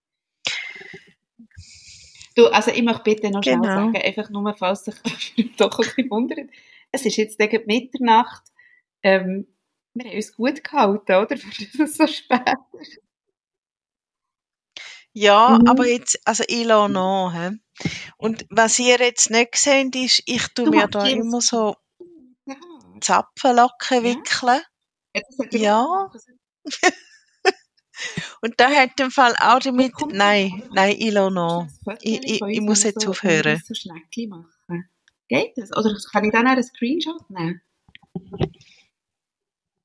Du, also ich möchte bitte noch schnell Genau. sagen, einfach nur, falls sich (laughs) doch ein bisschen wundert. Es ist jetzt gegen Mitternacht. Ähm, wir haben uns gut gehalten, oder? (laughs) Für das es so spät ist. Ja, Mhm. aber jetzt, also ich lasse noch, hä? Und was ihr jetzt nicht seht, ist, ich tue Du mir da jedes immer so. Zapfenlocken Ja. wickeln. Ja, Ja. Und da hat im Fall auch damit, nein, nein, ich lasse noch. Ich, ich, ich muss jetzt so, aufhören. So Schneckchen machen. Geht das? Oder kann ich dann auch einen Screenshot nehmen?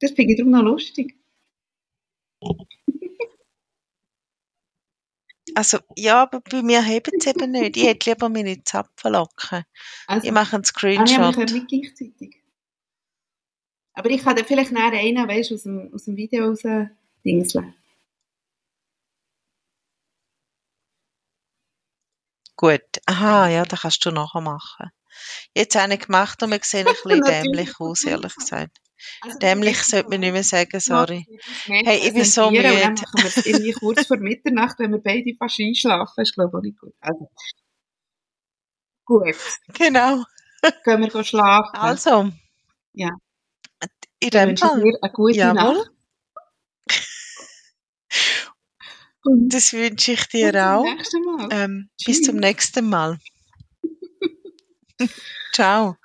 Das finde ich darum noch lustig. Also, ja, aber bei mir hebt es eben nicht. Ich hätte lieber meine Zapfenlocken. Also, Ich mache einen Ah, Screenshot. wir können nicht gleichzeitig. Aber ich kann dann vielleicht nachher einen, weißt du, aus dem, aus dem Video raus dingseln. Gut. Aha, ja, das kannst du nachher machen. Jetzt habe ich gemacht und wir sehen ein (laughs) bisschen dämlich aus, ehrlich gesagt. Also, Dämlich sollte man nicht mehr sagen, sorry. Hey, ich bin so Und dann müde. machen wir irgendwie (laughs) kurz vor Mitternacht, wenn wir beide fast einschlafen. ist, glaube ich, auch nicht gut. Also, gut, Genau. gehen wir schlafen. Also. Ja. In dem Fall. dir eine gute Jawohl. Nacht. Und Das wünsche ich dir zum auch. Mal. Ähm, bis zum nächsten Mal. (laughs) Ciao.